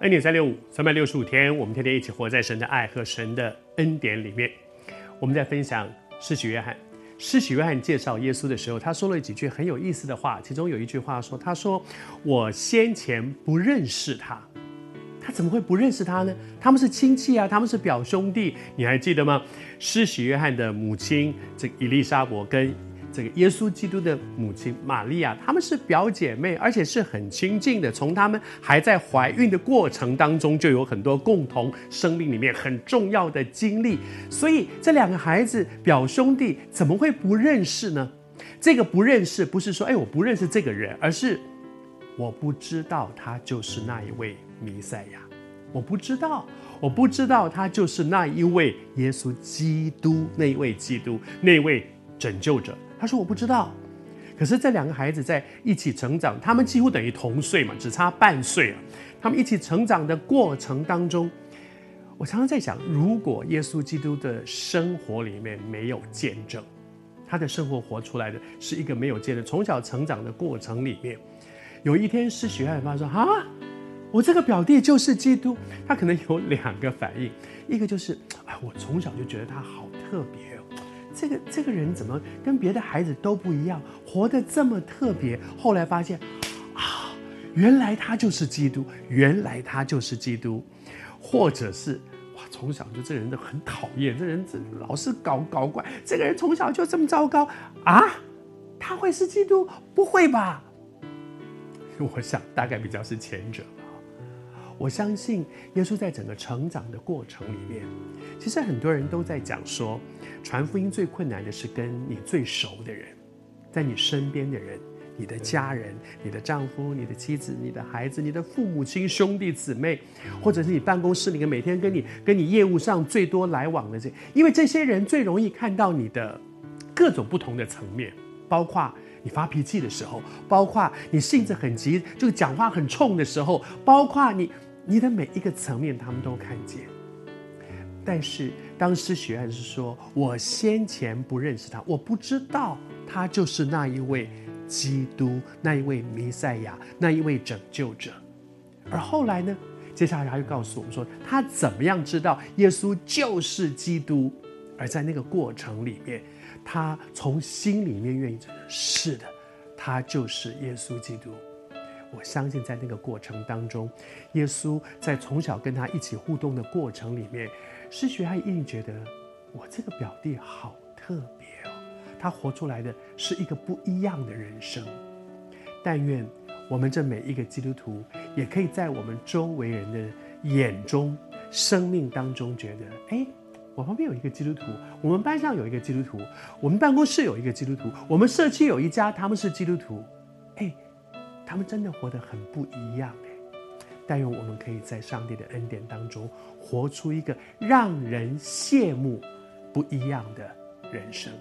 恩典三六五，三百六十五天，我们天天一起活在神的爱和神的恩典里面。我们在分享施洗约翰，施洗约翰介绍耶稣的时候，他说了几句很有意思的话，其中有一句话说：“他说我先前不认识他，他怎么会不认识他呢？他们是亲戚啊，他们是表兄弟，你还记得吗？施洗约翰的母亲这个以利沙伯跟。”这个耶稣基督的母亲玛利亚，她们是表姐妹，而且是很亲近的。从她们还在怀孕的过程当中，就有很多共同生命里面很重要的经历。所以这两个孩子表兄弟怎么会不认识呢？这个不认识不是说哎我不认识这个人，而是我不知道他就是那一位弥赛亚，我不知道，我不知道他就是那一位耶稣基督，那一位基督，那一位拯救者。他说：“我不知道。”可是这两个孩子在一起成长，他们几乎等于同岁嘛，只差半岁啊。他们一起成长的过程当中，我常常在想，如果耶稣基督的生活里面没有见证，他的生活活出来的是一个没有见证，从小成长的过程里面，有一天施洗约翰说：“啊，我这个表弟就是基督。”他可能有两个反应，一个就是：“哎，我从小就觉得他好特别。”这个这个人怎么跟别的孩子都不一样，活得这么特别？后来发现，啊，原来他就是基督，原来他就是基督，或者是哇，从小就这人都很讨厌，这人这老是搞搞怪，这个人从小就这么糟糕啊？他会是基督？不会吧？我想大概比较是前者。我相信耶稣在整个成长的过程里面，其实很多人都在讲说，传福音最困难的是跟你最熟的人，在你身边的人，你的家人、你的丈夫、你的妻子、你的孩子、你的父母亲、兄弟姊妹，或者是你办公室里面每天跟你跟你业务上最多来往的这，因为这些人最容易看到你的各种不同的层面，包括你发脾气的时候，包括你性子很急，就讲话很冲的时候，包括你。你的每一个层面，他们都看见。但是当施许愿是说：“我先前不认识他，我不知道他就是那一位基督，那一位弥赛亚，那一位拯救者。”而后来呢？接下来他就告诉我们说，他怎么样知道耶稣就是基督？而在那个过程里面，他从心里面愿意承认：“是的，他就是耶稣基督。”我相信，在那个过程当中，耶稣在从小跟他一起互动的过程里面，施洗约翰一定觉得我这个表弟好特别哦，他活出来的是一个不一样的人生。但愿我们这每一个基督徒，也可以在我们周围人的眼中、生命当中，觉得：哎，我旁边有一个基督徒，我们班上有一个基督徒，我们办公室有一个基督徒，我们社区有一家，他们是基督徒。哎。他们真的活得很不一样哎，但愿我们可以在上帝的恩典当中，活出一个让人羡慕、不一样的人生。